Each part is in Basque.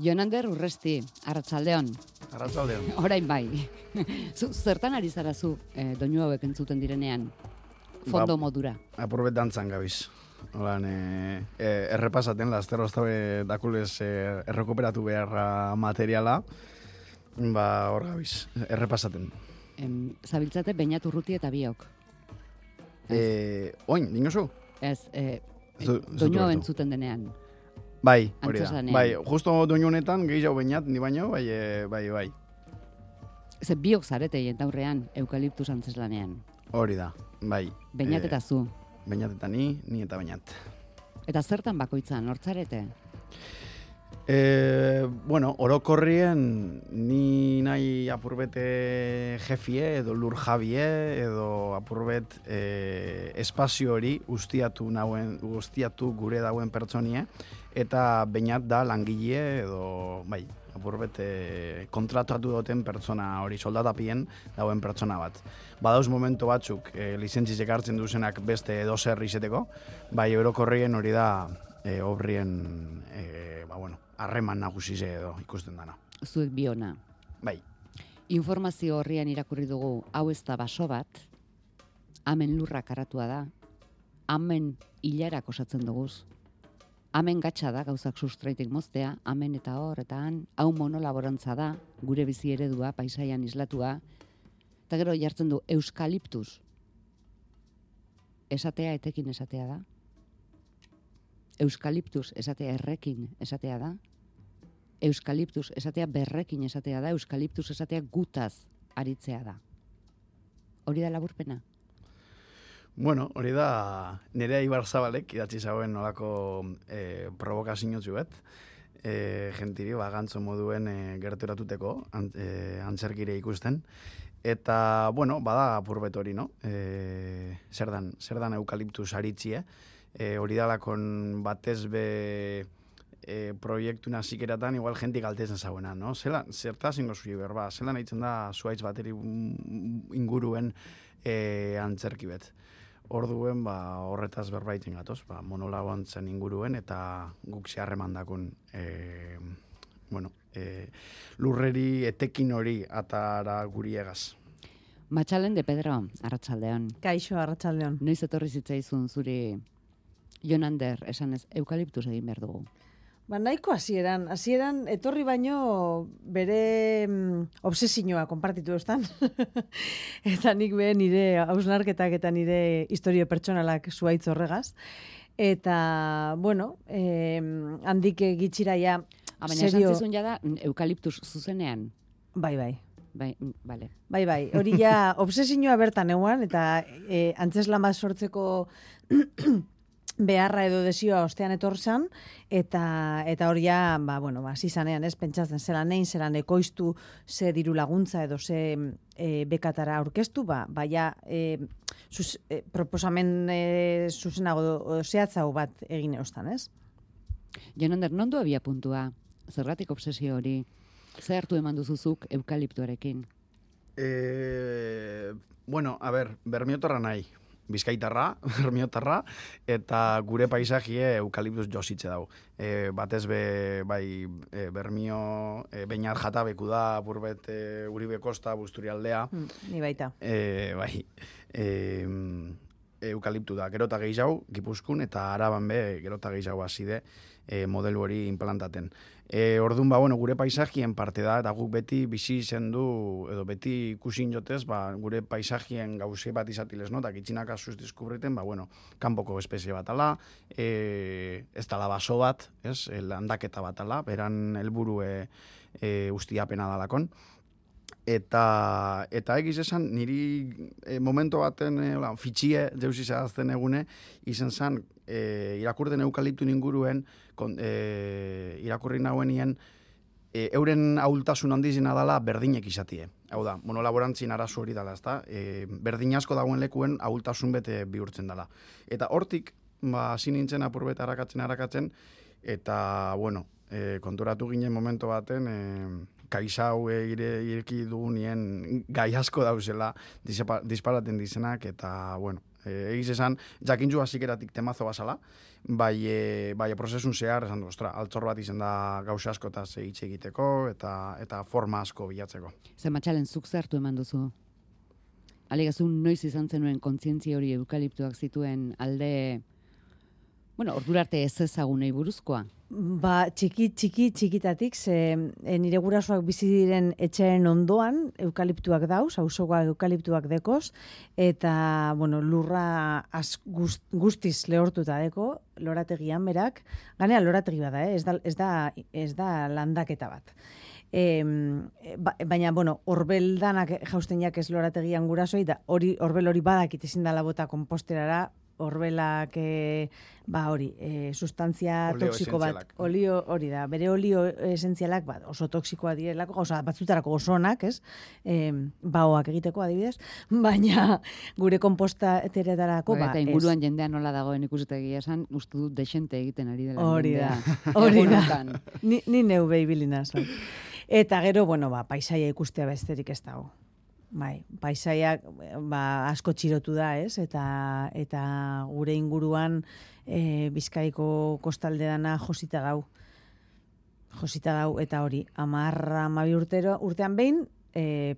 Jonander urresti, arratsaldeon. Arratzaldeon. Orain bai. zu, zertan ari zara zu, eh, doinu hauek entzuten direnean? Fondo Ba- modura. Apurbet dantzan gabiz. Holan, e, e, errepasaten, laster oztabe dakulez e, errekuperatu beharra materiala, ba, hor gabiz, errepasaten. Em, zabiltzate bainat urruti eta biok. E, oin, dinosu? Ez, eh, Zu- doinu entzuten denean. Bai, hori da. Bai, justo doinu honetan, gehiago bainat, ni baino, bai, e, bai, bai. Ze biok zarete aurrean eukaliptus antzeslanean. Hori da, bai. Bainat eta zu. Bainat eta ni, ni eta bainat. Eta zertan bakoitzan, hortzarete? E, bueno, orokorrien ni nahi apurbete jefie edo lur jabie edo apurbet e, espazio hori ustiatu nauen ustiatu gure dauen pertsonie eta bainat da langile edo bai apurbet e, kontratatu duten pertsona hori soldatapien dauen pertsona bat. Badauz momentu batzuk e, lizentzizek hartzen duzenak beste edo zer izeteko, bai orokorrien hori da e, obrien e, ba, bueno, harreman nagusize edo ikusten dana. Zuek biona. Bai, Informazio horrian irakurri dugu hau ez da baso bat, hemen lurra karatua da, hemen hilarak osatzen duguz, hemen gatsa da gauzak sustraitik moztea, hemen eta hor eta han, hau monolaborantza da, gure bizi eredua, paisaian islatua, eta gero jartzen du euskaliptus. Esatea etekin esatea da. Euskaliptus esatea errekin esatea da. Euskaliptus esatea berrekin esatea da, euskaliptus esatea gutaz aritzea da. Hori da laburpena. bueno, hori da nire Ibar Zabalek idatzi zauen nolako e, provokazio zuet, e, gentiri ba, gantzo moduen e, gerturatuteko an, e, antzerkire ikusten. Eta, bueno, bada apurbet hori, no? E, zer dan, zer dan eukaliptus aritzie, e, hori dalakon batez be e, proiektu nazikeratan igual jentik galtezen zauena, no? Zela, zerta zingo zui berba, zela nahitzen da zuaitz bateri mm, inguruen e, antzerki bet. Orduen, ba, horretaz berbaiten gatoz, ba, monolagoantzen inguruen, eta guk zeharreman dakun, e, bueno, e, lurreri etekin hori atara guri egaz. Matxalen de Pedro, arratsaldean. Kaixo, arratsaldeon. Noiz etorri zitzaizun zuri Jonander, esan ez, eukaliptus egin behar dugu. Ba, nahiko hasieran, hasieran etorri baino bere mm, obsesioa konpartitu estan. eta nik be nire hausnarketak eta nire historio pertsonalak zuaitz horregaz. Eta, bueno, eh, handik gitxira ja, Ah, baina esan serio, zizun jada mm, eukaliptus zuzenean. bai, bai. Bai, mm, bale. Bai, bai, hori ja obsesioa bertan eguan, eta e, antzeslan bat sortzeko beharra edo desioa ostean etorzan, eta eta hori ja, ba, bueno, ba, zizanean, ez, pentsatzen, zelan nein, zelan ekoiztu, ze diru laguntza edo ze e, bekatara aurkeztu, ba, baia e, zus, e, proposamen e, zuzenago o, zehatzago bat egin eustan, ez? Jonander, non du abia puntua? Zergatik obsesio hori? Zer hartu eman duzuzuk eukaliptuarekin? E, bueno, a ber, bermiotarra nahi. Bizkaitarra, bermiotarra, eta gure paisajie eukaliptus jositze dau. E, batez be, bai, e, bermio, e, beinar jatabeku da, burbet e, Uribe Kosta, Busturialdea, Hmm, ni baita. e, bai, e, eukaliptu da. Gerota gehiago, Gipuzkun, eta araban be, gerota gehiago haside e, modelu hori implantaten. E, orduan, ba, bueno, gure paisajien parte da, eta guk beti bizi izen du, edo beti ikusin jotez, ba, gure paisajien gauze bat izatiles, no? Eta gitxinak asuz diskubriten, ba, bueno, kanpoko espezie bat ala, e, ez dala baso bat, ez, landaketa bat ala, beran helburu e, e, ustiapena dalakon eta eta egiz esan niri e, momentu baten e, la, fitxie deusi zehazten egune izen zan e, irakurden eukaliptu inguruen kon, e, irakurri nahuenien e, euren ahultasun handizena dala berdinek izatie. Hau da, monolaborantzin arazo hori dala, ezta? E, berdin asko dagoen lekuen ahultasun bete bihurtzen dala. Eta hortik, ba, hasi nintzen apurbet harakatzen harakatzen, eta, bueno, e, konturatu ginen momento baten, e, kaisau ire, ireki dugunien gai asko dauzela dispa- disparaten dizenak, eta, bueno, E, egiz esan, jakintzu hazikeratik temazo basala, bai, e, bai prozesun zehar, esan du, ostra, altzor bat izen da gauza askotaz hitz egiteko, eta eta forma asko bilatzeko. Zer matxalen zuk zertu eman duzu? Alegazu noiz izan zenuen kontzientzia hori eukaliptuak zituen alde, bueno, ordurarte ez ezagunei buruzkoa. Ba, txiki, txiki, txikitatik, ze e, nire gurasoak bizi diren etxearen ondoan eukaliptuak dauz, auzokoak eukaliptuak dekoz, eta, bueno, lurra az, gust, guztiz lehortuta deko, lorategian berak, ganea lorategi bada, eh? ez, da, ez, da, ez da landaketa bat. E, ba, baina, bueno, orbel danak jausteniak ez lorategian gurasoi, da hori, orbel hori badakit ezin dala bota komposterara, orbelak e, ba hori, e, sustantzia Olio toxiko bat, olio hori da, bere olio esentzialak bat, oso toxikoa direlako, oso batzutarako oso onak, ez? E, baoak egiteko adibidez, baina gure kompostateretarako Ba, ba, eta ez. inguruan jendea nola dagoen ikustegia esan, uste dut desente egiten ari dela. Hori da, hori da. Ni, ni neu behibilina zan. Eta gero, bueno, ba, paisaia ikustea besterik ez dago. Bai, paisaiak ba, asko txirotu da, ez? Eta, eta gure inguruan e, Bizkaiko kostalde dana josita dau. Josita dau, eta hori, amarra amabi urtero, urtean behin, e,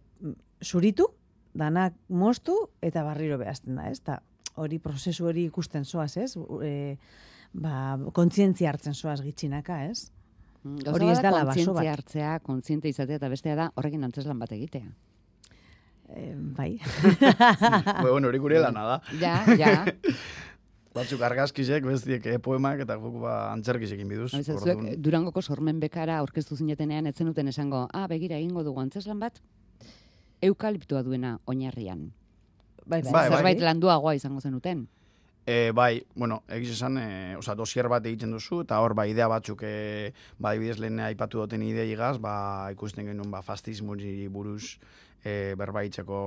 zuritu, danak moztu, eta barriro behazten da, ez? Ta, hori prozesu hori ikusten zoaz, ez? E, ba, kontzientzia hartzen zoaz gitxinaka, ez? Gauza Hori ez dela baso kontzientzia hartzea, kontziente izatea, eta bestea da horrekin antzeslan bat egitea. E, bai. bueno, hori gure lana da. Ja, ja. Batzuk argazkizek, bestiek eh, poemak, eta guk ba, antzerkizekin biduz. Orduan- zuek Durangoko sormen bekara aurkeztu zinetenean ez zenuten esango, ah, begira egingo dugu antzeslan bat, eukaliptoa duena oinarrian. Bai, Bai, bai. Zerbait landuagoa izango zenuten. E, bai, bueno, egiz esan, e, oza, dosier bat egiten duzu, eta hor, ba, idea batzuk, e, ba, adibidez lehen aipatu duten idei igaz, ba, ikusten genuen, ba, fastismuri buruz e, berbaitzeko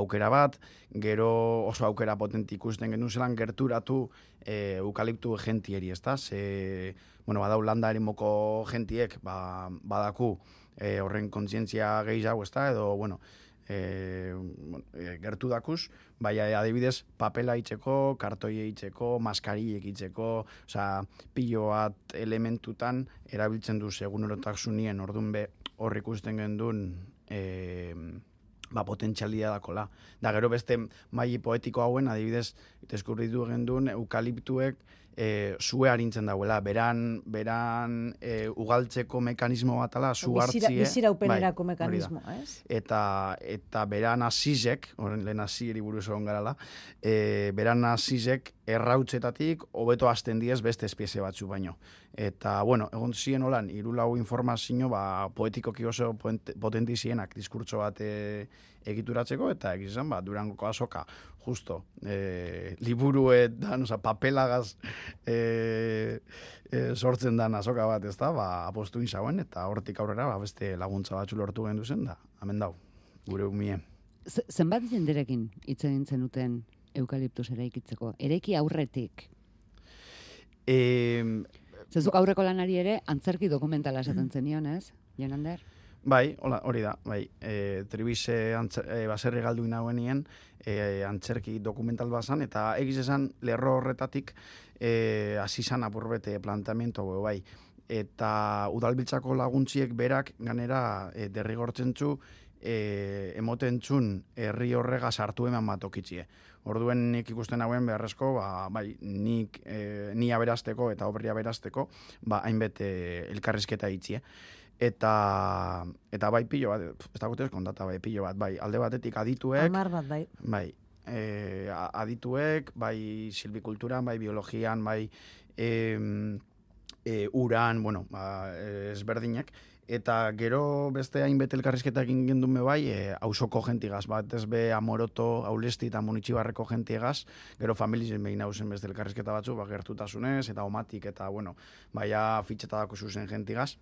aukera bat, gero oso aukera potente ikusten genuen zelan gerturatu e, eukaliptu gentieri, ezta? Ze, bueno, badau landa erimoko gentiek, ba, badaku, e, horren kontzientzia gehiago, ezta? Edo, bueno, e, e, gertu dakuz, bai adibidez papela itzeko, kartoi itzeko, maskariek itzeko, osea, pilo bat elementutan erabiltzen du segun erotasunien ordun be hor ikusten gendun e, ba, potentzialia dakola. Da gero beste mai poetiko hauen, adibidez, deskubritu gendun eukaliptuek e, zue harintzen dauela, beran, beran e, ugaltzeko mekanismo batala, zu Bizira, hartzie. biziraupenerako bai, hori da mekanismoa, ez? eta eta beran hasizek, horren lehen hasieri buruz egon garala, e, beran hasizek errautzetatik hobeto hasten diez beste espezie batzu baino. Eta, bueno, egon ziren holan, hiru lau informazio, ba, poetikoki oso poent- potenti zienak diskurtso bat e, egituratzeko, eta egizan, ba, durangoko azoka, justo, e, liburuetan, oza, papelagaz e, e, sortzen dan azoka bat, ez da, ba, apostu inzauen, eta hortik aurrera, ba, beste laguntza batzu lortu gendu zen, da, hemen dau, gure umie. Z- Zenbat jenderekin hitz egin zenuten eukaliptus eraikitzeko? Eraiki aurretik. E, Zezuk aurreko lanari ere antzerki dokumentala esaten zenion, ez? Jonander? Bai, hola, hori da, bai, e, tribize antzer, e, baserri galdu inauenien, e, antzerki dokumental bazan, eta egiz esan lerro horretatik e, hasi zan apurbete planteamiento, hau, bai, eta udalbiltzako laguntziek berak ganera e, derrigortzen zu e, emoten txun herri horrega sartu eman batokitzie. Orduen nik ikusten hauen beharrezko, ba, bai, nik e, ni aberasteko eta obria aberasteko, ba, hainbet e, elkarrizketa itzie. Eta, eta bai pilo bat, ez dagoetez kontata bai pilo bat, bai, alde batetik adituek, Amar bat, bai. bai, e, adituek, bai silbikulturan, bai biologian, bai em, e, uran, bueno, ba, eh, ezberdinak, eta gero beste hainbete elkarrizketa egin gendun be bai, e, hausoko jentigaz, bat ez be amoroto, aulesti eta munitxibarreko jentigaz, gero familizen behin hausen beste elkarrizketa batzu, ba, gertutasunez, eta omatik, eta, bueno, baia fitxetadako zuzen jentigaz,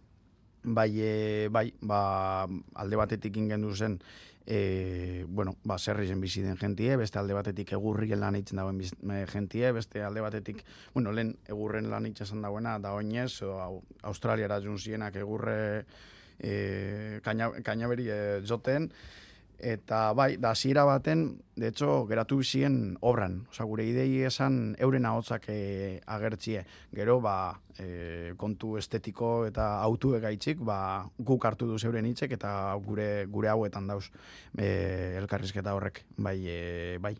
bai, e, bai, ba, alde batetik ingendu zen, e, bueno, ba, zerri zen bizi den jentie, beste alde batetik egurrien lan eitzen dagoen biz, e, jentie, beste alde batetik, bueno, lehen egurren lan eitzen dagoena, da oinez, o, au, Australiara jun zienak egurre e, kaina, kainaberi e, joten, Eta bai, da hasiera baten, hecho, geratu ziren obran. Osa, gure idei esan euren ahotsak e, agertzie. Gero, ba, e, kontu estetiko eta autu egaitzik, ba, guk hartu duz euren hitzek eta gure gure hauetan dauz e, elkarrizketa horrek. Bai, e, bai,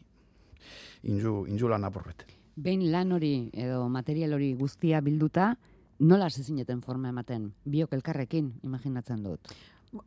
inju, inju lan apurbet. Behin lan hori edo material hori guztia bilduta, nola zezineten forma ematen? Biok elkarrekin, imaginatzen dut.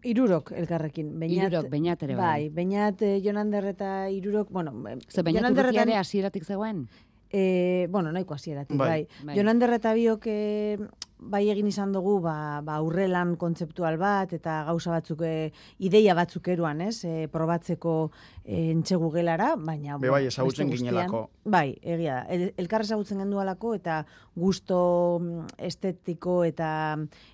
Irurok elkarrekin. Beñat, Irurok, Beñat ere bai. Bai, Beñat, eh, Jonander eta Irurok, bueno, Ze Beñat Jonander urrutia eta- ere hasieratik zegoen? E, bueno, nahiko hasieratik, Bai. bai. Bai. Jonander eta biok e, bai egin izan dugu, ba, ba aurrelan kontzeptual bat, eta gauza batzuk, e, ideia batzuk eruan, ez? E, probatzeko e, entxegu gelara, baina... Be bai, ezagutzen ginelako. Bai, egia da. El, elkar ezagutzen gendualako, eta gusto mm, estetiko eta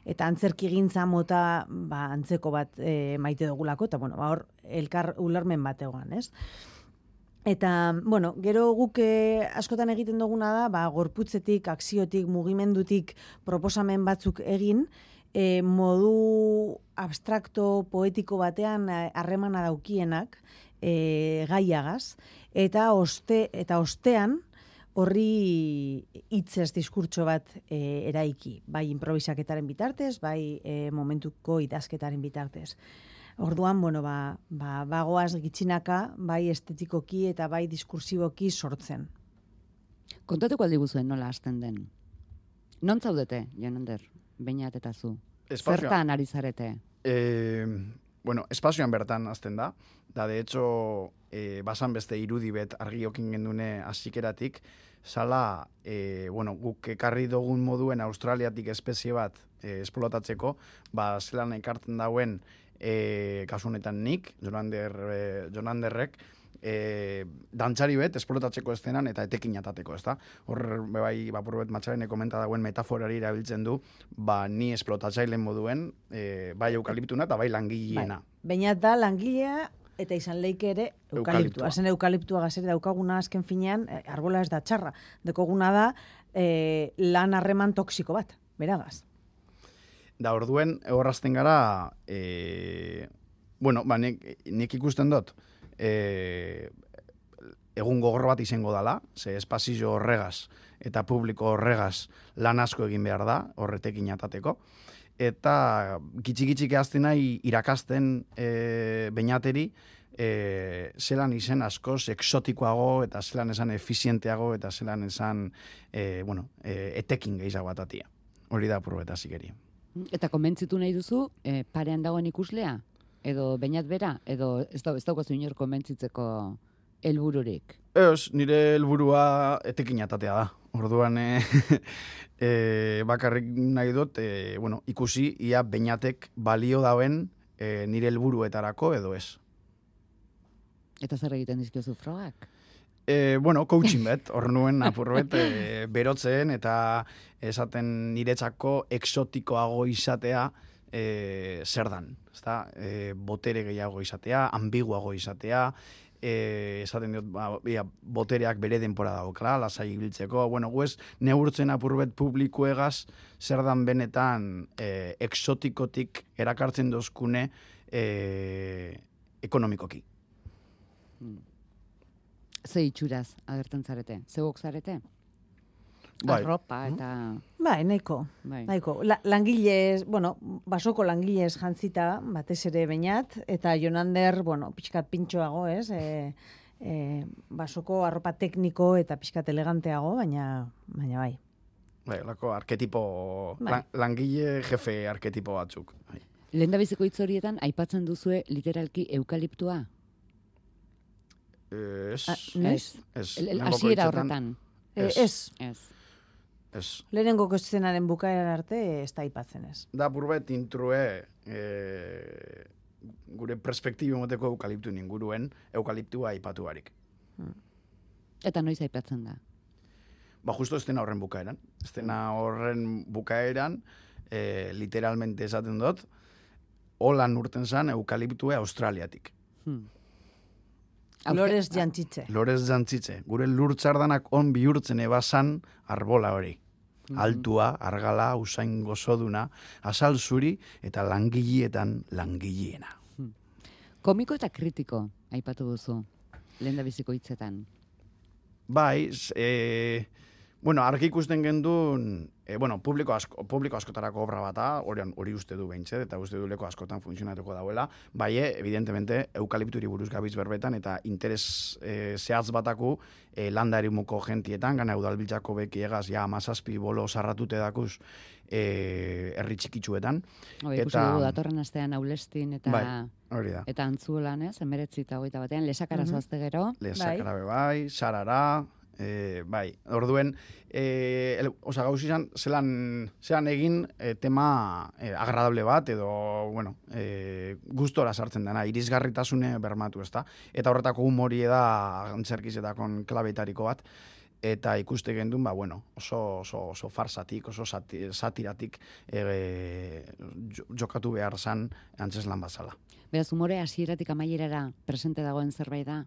eta antzerki gintza mota ba, antzeko bat e, maite dugulako, eta bueno, ba, hor elkar ulermen bat egoan, ez? Eta, bueno, gero guk eh, askotan egiten duguna da, ba, gorputzetik, akziotik, mugimendutik proposamen batzuk egin, e, modu abstrakto, poetiko batean eh, harremana daukienak e, gaiagaz, eta oste eta ostean horri hitzez diskurtso bat e, eraiki, bai improvisaketaren bitartez, bai e, momentuko idazketaren bitartez. Orduan, bueno, ba, ba, bagoaz gitxinaka, bai estetikoki eta bai diskursiboki sortzen. Kontatuko aldi guzuen nola hasten den. Non zaudete, Jonander, Beñat eta zu? Espazioa- Zertan ari zarete? E, bueno, espazioan bertan azten da. Da, de hecho, e, basan beste irudi bet argiokin gendune azikeratik, sala, e, bueno, guk ekarri dugun moduen Australiatik espezie bat e, esplotatzeko, ba, zelan ekartzen dauen, e, kasu honetan nik, Jonander, e, Jonanderrek, e, dantzari bet esplotatzeko estenan eta etekin atateko, ezta? Hor, be bai, bapur bet matxarene komenta dauen metaforari erabiltzen du, ba, ni esplotatzailen moduen, e, bai eukaliptuna eta bai langileena. Bainat da langilea eta izan leike ere eukaliptua. Zen eukaliptua gazere daukaguna azken finean, eh, arbola ez da txarra. Dekoguna da eh, lan harreman toksiko bat, beragaz. Da orduen horrazten gara, e, bueno, ba, nik, nik ikusten dut, e, egun gogor bat izango dala, ze espazio horregaz eta publiko horregaz lan asko egin behar da, horretekin atateko. Eta gitxi-gitxik ehazten nahi irakasten e, bainateri, e, zelan izen askoz exotikoago eta zelan esan efizienteago eta zelan esan e, bueno, e, etekin gehiago batatia. Hori da probeta zikeri. Eta konbentzitu nahi duzu, e, parean dagoen ikuslea? Edo Beñat bera? Edo ez, da, ez daukazu inor konbentzitzeko helbururik? Ez, nire helburua etekin atatea da. Orduan, e, e, bakarrik nahi dut, e, bueno, ikusi ia beinatek balio dauen e, nire helburuetarako edo ez. Eta zer egiten dizkiozu frogak? E, bueno, coaching bet, hor nuen apurbet, e, berotzen eta esaten niretzako exotikoago izatea e, zer dan. Ezta? E, botere gehiago izatea, ambiguago izatea, e, esaten diot, ba, ia, botereak bere denpora daukala, lasai ibiltzeko. Bueno, guez, neurtzen apurbet publikuegaz, zer dan benetan e, exotikotik erakartzen dozkune e, ekonomikoki. Ze itxuraz agertzen zarete? Zeugok zarete? Bai. Arropa eta... Bai, nahiko. Bai. Nahiko, La, langilez, bueno, basoko langilez jantzita, batez ere bainat, eta Jonander, bueno, pixkat pintxoago, ez? E, e, basoko arropa tekniko eta pixkat eleganteago, baina, baina bai. Bai, lako arketipo, Bai. lan- langile jefe arketipo batzuk. Bai. Lehen da biziko hitz horietan, aipatzen duzue literalki eukaliptua? Ez, Ah, ez, Hasiera hitzetan, horretan. E, Ez. ez, Ez. Ez. lehenengo eszenaren bukaeran arte ez da aipatzen ez. Da burbet intrue e, gure perspektibo moteko eukaliptu inguruen eukaliptua aipatu barik. Eta noiz aipatzen da. Ba, justo estena horren bukaeran. Estena horren bukaeran, e, literalmente esaten dut, holan urten zan eukaliptua Australiatik. Hmm. Lorez jantzitze. Lorez jantzitze, gure lurtzardanak on bihurtzen ebasan arbola hori. Mhm. Altua, argala, usain gozoduna, azal zuri eta langilietan langileena. Komiko eta kritiko, aipatu duzu, lehen da biziko hitzetan. Bai, e, bueno, argi ikusten gendun, e, bueno, publiko, asko, publiko askotarako obra bata, hori, hori uste du behintzet, eta uste du leko askotan funtzionatuko dauela, bai, e, evidentemente, eukalipturi buruz gabiz berbetan, eta interes e, zehatz bataku, e, landa erimuko gentietan, gana udalbiltzako beki egaz, ja, amazazpi bolo sarratute dakuz, e, herri txikitsuetan, Hoi, Eta- dugu datorren astean aulestin eta Bai. hori da. eta antzuelan, ez, emeretzi eta hogeita batean, lesakara Mhm. zoazte gero, Lezakara be bai, sarara, e, bai, orduen, e, el, oza, gauz izan, zelan, zelan egin e, tema e, agradable bat, edo, bueno, e, gustora sartzen dena, irisgarritasune bermatu, ezta? Eta horretako humorie da antzerkizetakon klabetariko bat, eta ikuste gendun, ba, bueno, oso, oso, oso farsatik, oso sati, satiratik e, jo- jokatu behar zan antzeslan bazala. beraz, umore hasieratik amaierara presente dagoen zerbait da.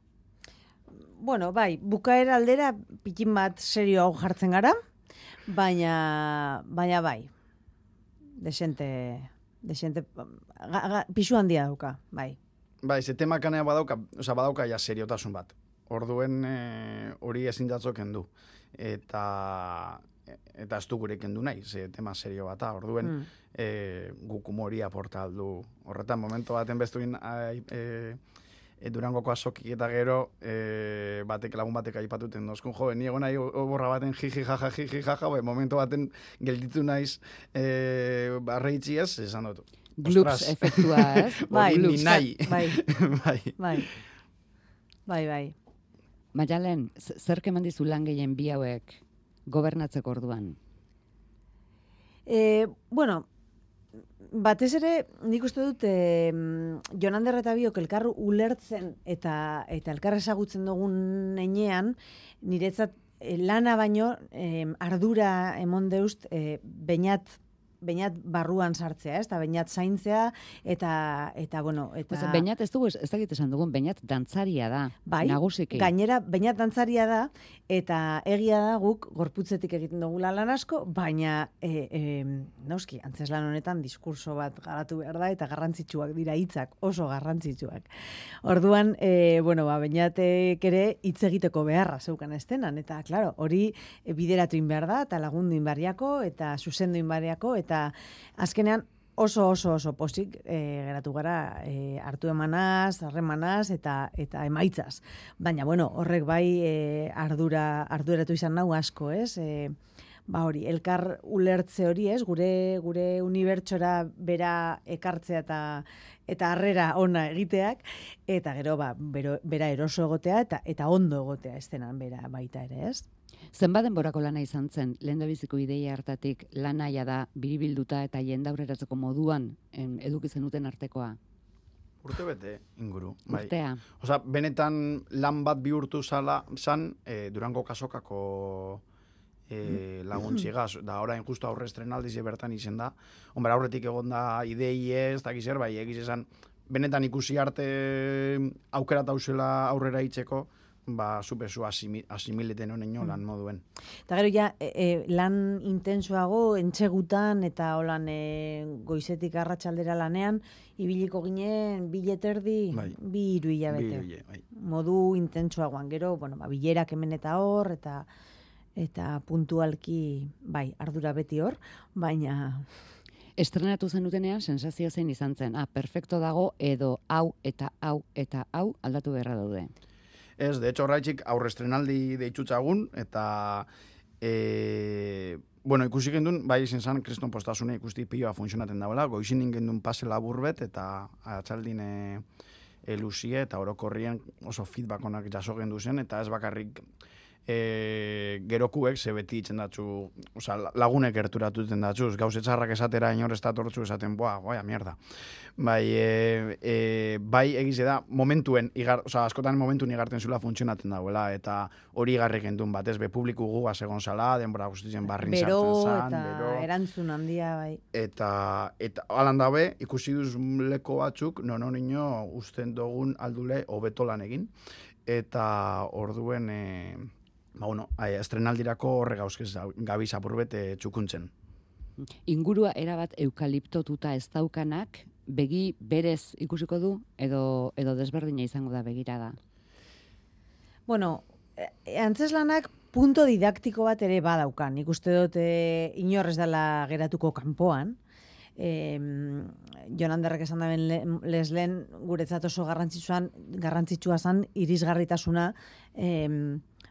Bueno, bai, bukaera aldera pikin bat serio hau jartzen gara, baina, baina bai, desente, desente, ga, ga, pisu handia dauka, bai. Bai, ze tema kanea badauka, oza, badauka ja seriotasun bat. Orduen e, hori ezin jatzok kendu. Eta eta ez du gure kendu nahi, ze tema serio bata. Orduen Mm. e, guk humori aporta aldu. Horretan, momento baten bestuin ai, e, e, durangoko azokik eta gero e, batek lagun batek aipatuten dozkun jo, ni egon nahi oborra baten jiji jaja jiji jaja, bai, momento baten gelditu naiz e, barreitzi ez, esan dut. Ostras. efektua, ez? Bai, ni nahi. bai. bai. Bai, bai, bai. Maialen, z- zerk eman dizu lan gehien bi hauek gobernatzeko orduan? E, bueno, batez ere, nik uste dut, e, Jon Ander eta biok elkar ulertzen eta eta elkar ezagutzen dugun enean, niretzat e, lana baino e, ardura emon deust e, bainat bainat barruan sartzea, ez? Eta bainat zaintzea eta eta bueno, eta Pues, Beñat ez dugu, ez ez dakit esan dugun, Beñat dantzaria da, Bai, nagusiki. Gainera, baina dantzaria da, eta egia da guk gorputzetik egiten dugula lan asko, baina, e, e, noski, antzeslan honetan diskurso bat garatu behar da, eta garrantzitsuak dira hitzak, oso garrantzitsuak. Orduan, e, bueno, ba, bainatek ere hitz egiteko beharra zeukan estenan, eta, claro, hori bideratu behar da, eta lagundu inbarriako, eta zuzendu eta azkenean oso oso oso posik e, geratu gara e, hartu emanaz, harremanaz eta eta emaitzaz. Baina bueno, horrek bai e, ardura arduratu izan nau asko, ez? E, ba hori, elkar ulertze hori, ez? Gure gure unibertsora bera ekartzea eta eta harrera ona egiteak eta gero ba bero, bera eroso egotea eta eta ondo egotea estenan bera baita ere, ez? Zenbat denborako lana izan zen, lehen biziko ideia hartatik lanaia da biribilduta eta jendaurreratzeko moduan em, eduki zenuten artekoa. Urte bete inguru. Bai. Urtea. Osa, benetan lan bat bihurtu zala, zan, e, Durango kasokako e, laguntxigaz, da orain justu aurre estrenaldiz bertan izen da. Hombre, aurretik egon da idei ez, da gizer, bai, egiz esan, benetan ikusi arte aukera tausela aurrera itzeko, ba, asimi, asimileten honen lan moduen. Eta gero ja, e, e, lan intensuago, entxegutan eta holan e, goizetik arratsaldera lanean, ibiliko ginen bileterdi, Bai. bi hiru hilabete. Bi- bai. Modu intentsuagoan gero, bueno, ba, bilerak hemen eta hor, eta eta puntualki, bai, ardura beti hor, baina Estrenatu zenutenean sensazio zein izan zen. Ah, perfecto dago edo hau eta hau eta hau aldatu beharra daude. Ez, de hecho, horraitxik aurre estrenaldi deitxutzagun, eta e, bueno, ikusi gendun, bai izen zan, kriston postasune ikusti pioa funtzionaten dagoela, goizin gendun pase labur bet, eta atxaldin e, e, luzie, eta orokorrien oso feedback onak jaso gendu zen, eta ez bakarrik e, gerokuek ze beti itzen datzu, oza, lagunek gerturatu iten datzuz, gauze txarrak esatera inor ez datortzu esaten, boa, goia, mierda. Bai, e, e, bai egize da, momentuen, igar, oza, askotan momentuen igarten zula funtzionatzen dauela, eta hori igarrek endun bat, ez, be publiku gu egon zala, denbora guztitzen barrin bero sartzen zan, eta bero, erantzun handia, bai. eta, eta alan dabe, ikusi duz leko batzuk, non nino usten dugun aldule hobeto lan egin, eta orduen, e, ba, bueno, ai, estrenaldirako horre gauzkez gabiz apurbet e, txukuntzen. Ingurua erabat eukaliptotuta ez daukanak, begi berez ikusiko du edo edo desberdina izango da begirada. Bueno, e, antzeslanak punto didaktiko bat ere badaukan. Nik uste dut e, inorrez dela geratuko kanpoan. E, Jon Anderrek esan daben leslen guretzat oso garrantzitsuan garrantzitsua zan irisgarritasuna e,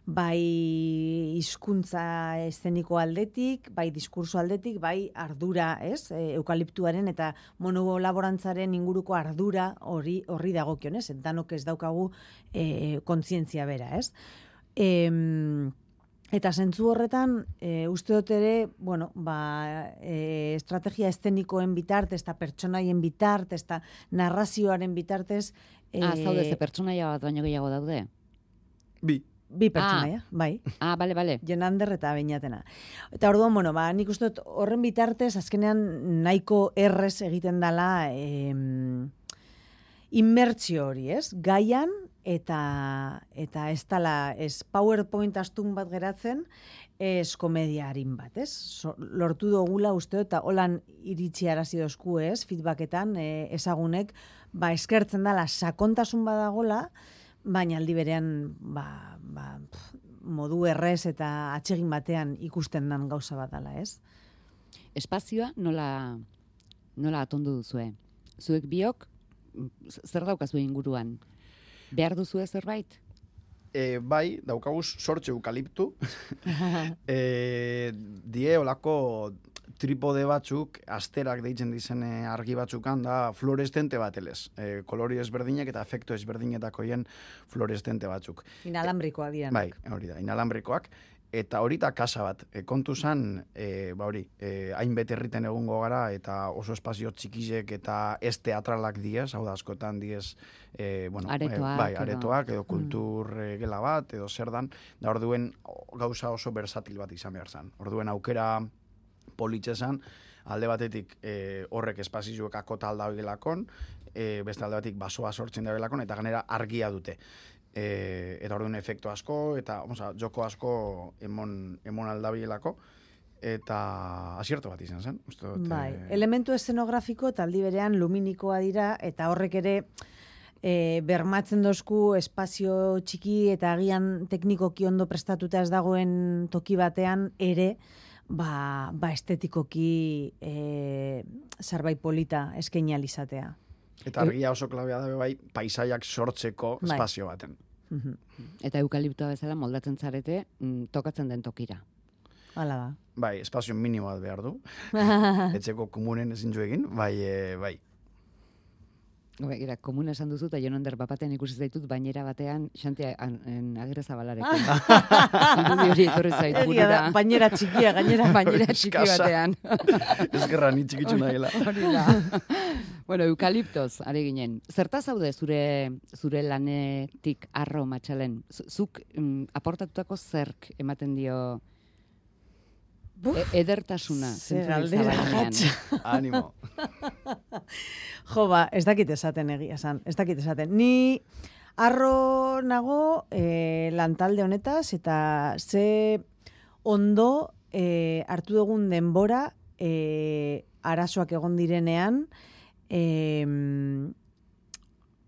bai hizkuntza eszeniko aldetik, bai diskurso aldetik, bai ardura, ez? E, eukaliptuaren eta monolaborantzaren inguruko ardura hori horri dagokion, ez? Danok ez daukagu e, kontzientzia bera, ez? E, Eta zentzu horretan, e, uste dut ere, bueno, ba, e, estrategia estenikoen bitartez, eta pertsonaien bitartez, eta narrazioaren bitartez... E, ah, zaude, ze pertsonaia bat baino gehiago daude? Bi. Bi pertsonaia, ah. bai. Ah, bale, bale. Jonander eta bainatena. Eta orduan, bueno, ba, nik uste horren bitartez, azkenean nahiko errez egiten dala... Eh, inmertzio hori, ez? Gaian eta eta ez dala ez PowerPoint astun bat geratzen, ez komediarin bat, ez? lortu dugula uste eta holan iritsi arazi dozku, ez? Feedbacketan e, ezagunek ba eskertzen dala sakontasun badagola, baina aldi berean ba, ba, modu errez eta atsegin batean ikusten dan gauza bat dala, ez? Espazioa nola nola atondu duzue? Zuek biok zer daukazu inguruan? Behar duzu zerbait? E, bai, daukaguz sortxe eukaliptu. e, die olako tripode batzuk, asterak deitzen dizen argi batzukan, da fluorestente bat elez. E, kolori ezberdinek eta efektu ezberdinetakoien fluorestente batzuk. Inalambrikoak dira. Bai, hori da, inalambrikoak eta hori da kasa bat. E, kontu zan, e, ba hori, e, hainbet herriten egungo gara, eta oso espazio txikizek eta ez teatralak diez, hau da askotan diez, e, bueno, aretoak, e, bai, aretoak, edo, mm. kultur mm. gela bat, edo zer dan, da orduen gauza oso versatil bat izan behar zan. Orduen aukera politxe zan, alde batetik e, horrek espazioak akota alda gelakon, e, beste alde batetik basoa sortzen da gelakon, eta ganera argia dute e, eta orduan efektu asko, eta oza, joko asko emon, emon aldabielako, eta asierto bat izan zen. Uste dut, bai, e... elementu eszenografiko taldi berean luminikoa dira, eta horrek ere e, bermatzen dozku espazio txiki eta agian teknikoki ondo prestatuta ez dagoen toki batean ere, ba, ba estetikoki e, zerbait polita eskeinializatea. Eta argia oso klabea da bai paisaiak sortzeko bai. espazio baten. Eta eukaliptoa bezala moldatzen zarete mm, tokatzen den tokira. Hala da. Bai, espazio minimo bat behar du. Etxeko komunen ezin egin, bai, e, bai. Gira, komun esan duzu, eta jonon derbapatean ikusi zaitut, bainera batean, xanti agere zabalarekin. hori etorri zaitu burura. Bainera txikia, gainera. bainera txiki batean. Ez gerra, ni txikitzu nahiela. Hori da. bueno, eukaliptoz, are ginen. Zerta zaude zure, zure lanetik arro matxalen? Zuk mm, aportatutako zerk ematen dio E edertasuna. Zer aldera Animo. jo, ba, ez dakit esaten egia san. Ez dakit esaten. Ni arro nago e, lantalde honetaz eta ze ondo e, hartu dugun denbora e, arazoak egon direnean e,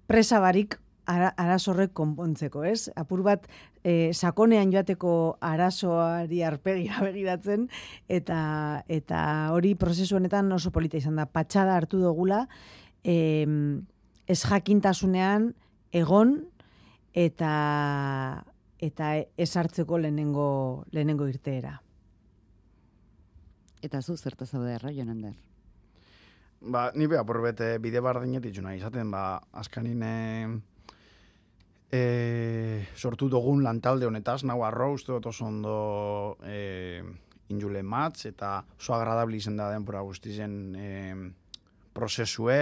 presa barik arasorrek konpontzeko, ez? Apur bat e, sakonean joateko arazoari arpegia begiratzen eta eta hori prozesu honetan oso polita izan da. Patxada hartu dugula e, ez jakintasunean egon eta eta ez hartzeko lehenengo, lehenengo irteera. Eta zu zerta zaude erra, Jonander? Ba, ni beha, bete bide bardinetik juna izaten, ba, askanin e, sortu dugun lantalde honetaz, nau arro, uste dut oso ondo e, injule matz, eta oso agradabli izan da denpora guztizen e, prozesue,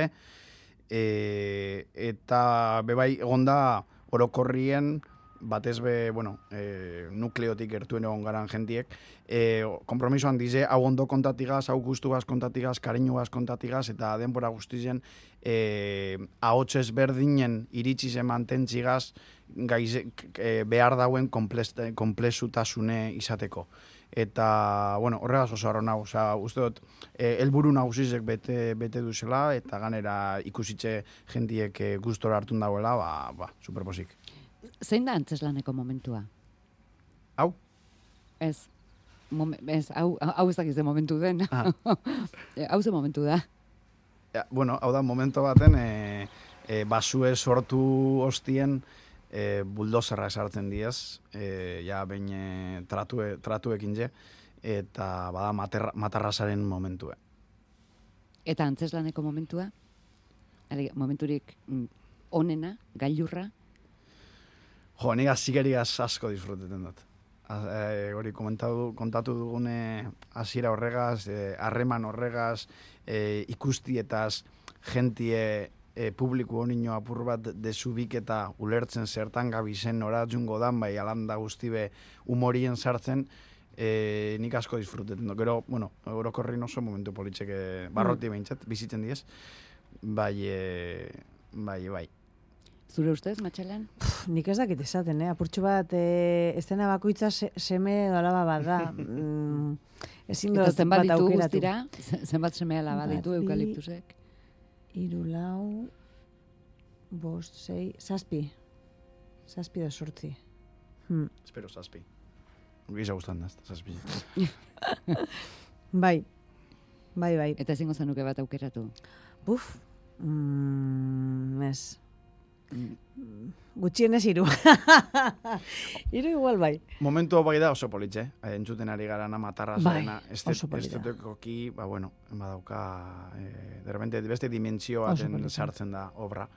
e, eta bebai egonda orokorrien, batez be, bueno, e, nukleotik gertuen egon garan jentiek, e, kompromisoan dize, hau ondo kontatigaz, hau guztu gaz kontatigaz, gaz kontatigaz, eta denbora guztien e, ahotsez berdinen iritsi zen mantentzigaz, gaize, e, behar dauen komplezutasune izateko. eta, bueno, horregaz oso arro nago, osea, uste dut, eh, helburu nagusizek bete, bete duzela, eta ganera ikusitxe jendiek eh, gustora hartun dagoela, ba, ba, superposik. Zein da antzeslaneko momentua? Hau? Ez, Momen, ez, hau, hau ez dakiz de momentu den. Ah. hau ze momentu da. Ja, bueno, hau da, momento baten, e, e, basue sortu hostien, e, buldozerra esartzen diez, e, ja, behin e, tratue, tratuekin je, eta bada materra, matarrasaren momentue. Eta antzeslaneko momentua? Ale, momenturik mm, onena, gailurra? Jo, nik azikeriaz asko disfruteten dut. Az- eh, hori komentatu, kontatu dugune hasiera horregaz, eh, harreman horregaz, eh, ikustietaz, jentie eh, publiku honino apur bat desubik eta ulertzen zertan gabizen nora jungo dan, bai alanda guztibe humorien sartzen, eh, nik asko disfrutetan dut. Gero, bueno, orokorrin oso momentu politxeke barroti behintzat, bizitzen diez, bai, eh, bai, bai. Zure ustez, matxalan? Pff, nik ez dakit esaten, eh? apurtxo bat, eh, estena bakoitza se, seme dolaba bat da. Mm, ezin Eta dut zenbat guztira, ze- zenbat seme alaba ditu eukaliptusek? Hiru lau, bost, sei, zazpi. Zazpi da sortzi. Hmm. Espero, zazpi. Giza gustan da, zazpi. Bai, bai, bai. Eta ezingo zenuke bat aukeratu. Buf, mm, ez. Mm, Gutxienez hiru. hiru igual bai. Momentu bai da oso politxe, eh? entzuten ari gara na matarra Bai, zarena, oso polita. estetekoki, ba bueno, badauka, eh, de repente beste dimentsio baten sartzen da obra.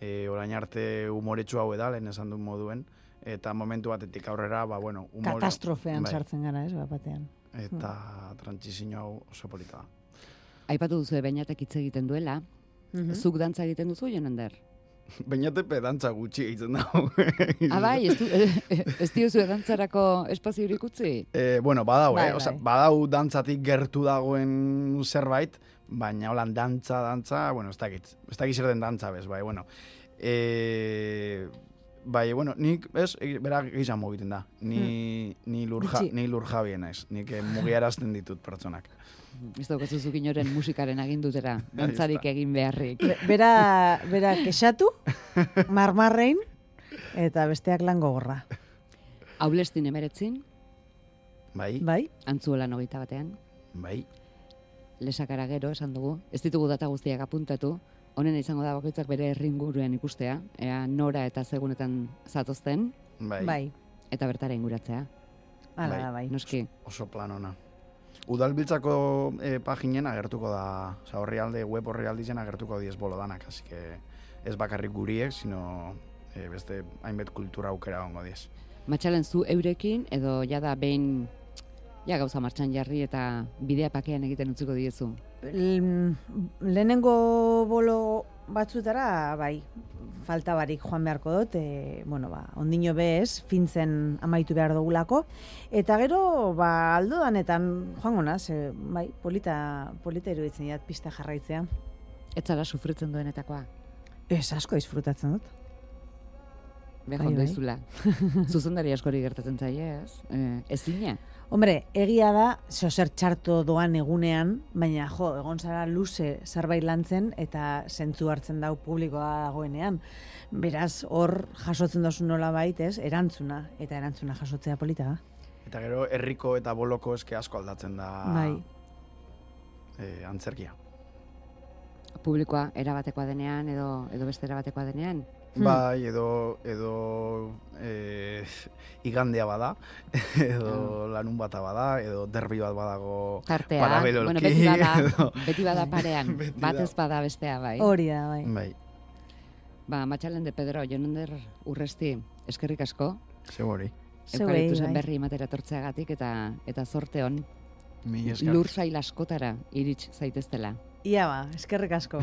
Eh, orain arte umoretsu hau da, lehen esan duen moduen, eta momentu batetik aurrera, ba bueno, humor, Katastrofean bai, sartzen gara, ez, bat batean. Eta trantzizio hau oso polita da. Aipatu duzu beinatek hitz egiten duela, Mhm. zuk dantza egiten duzu jonander. Bainate pedantza gutxi egiten dago. Ah, bai, ez, du, ez diozu dantzarako espaziorik utzi? Eh, bueno, badau, Bai, eh? Osea, bai. badau dantzatik gertu dagoen zerbait, baina holan dantza, dantza, bueno, ez dakit. Ez dakit zer den dantza bez, bai, bueno. Eh, bai, bueno, nik, ez, e, bera gizan egiten da. Ni, ni, lurja, Gutxi. ni lurjabien naiz. Nik eh, mugiarazten ditut pertsonak. Ez daukazu zuk inoren musikaren agindutera, dantzarik egin beharrik. Be- Bera, bera kexatu, marmarrein, eta besteak lan gogorra. Aulestin emeretzin, Bai, Bai? antzuelan hogeita batean, bai. lesakara gero esan dugu, ez ditugu data guztiak apuntatu, honen izango da bakoitzak bere herringuruen ikustea, ea nora eta segunetan zatozten, Bai, Bai. eta bertara inguratzea. Hala Bai. da, bai. Noski, oso plan ona. Udalbiltzako eh, paginen agertuko da, oza, horri alde, web horri aldizen agertuko diez bolo danak, así que ez bakarrik guriek, sino eh, beste hainbet kultura aukera ongo diez. matxalen zu eurekin, edo jada behin ja gauza martxan jarri eta bidea pakean egiten utziko diezu. Lehenengo bolo batzutara, bai, falta barik joan beharko dut, e, bueno, ba, ondino bez, fintzen amaitu behar dugulako, eta gero, ba, aldo danetan joango naz, e, bai, polita, polita iruditzen jat pista jarraitzea. Ez zara sufritzen duenetakoa, Ez asko disfrutatzen dut. Beha Bai, ondo bai. izula. Zuzendari askori gertatzen zaie, ez? E, ezina. Hombre, egia da, zer txarto doan egunean, baina jo, egon zara luze zerbait lantzen eta zentzu hartzen dau publikoa dagoenean. Beraz, hor jasotzen dozu nola bait, ez, erantzuna, eta erantzuna jasotzea polita da. Eta gero, herriko eta boloko eske asko aldatzen da Bai. eh, antzerkia. Publikoa erabatekoa denean edo edo beste erabatekoa denean. Hmm. Bai, edo, edo eh, igandea bada, edo lanun bata bada, edo derbi bat badago Tartean, paralelolki, bueno, beti bada, edo- beti bada parean, Beti bat da. ez bada bestea, bai. Hori da, bai. Bai, Ba, matxalen de Pedro, jonander urresti, eskerrik asko. Zeuei, eukaliptusen bai. berri ematera tortzeagatik eta eta zorte on Mi esker. lur zail askotara irits zaiteztela. Ia ba, eskerrik asko.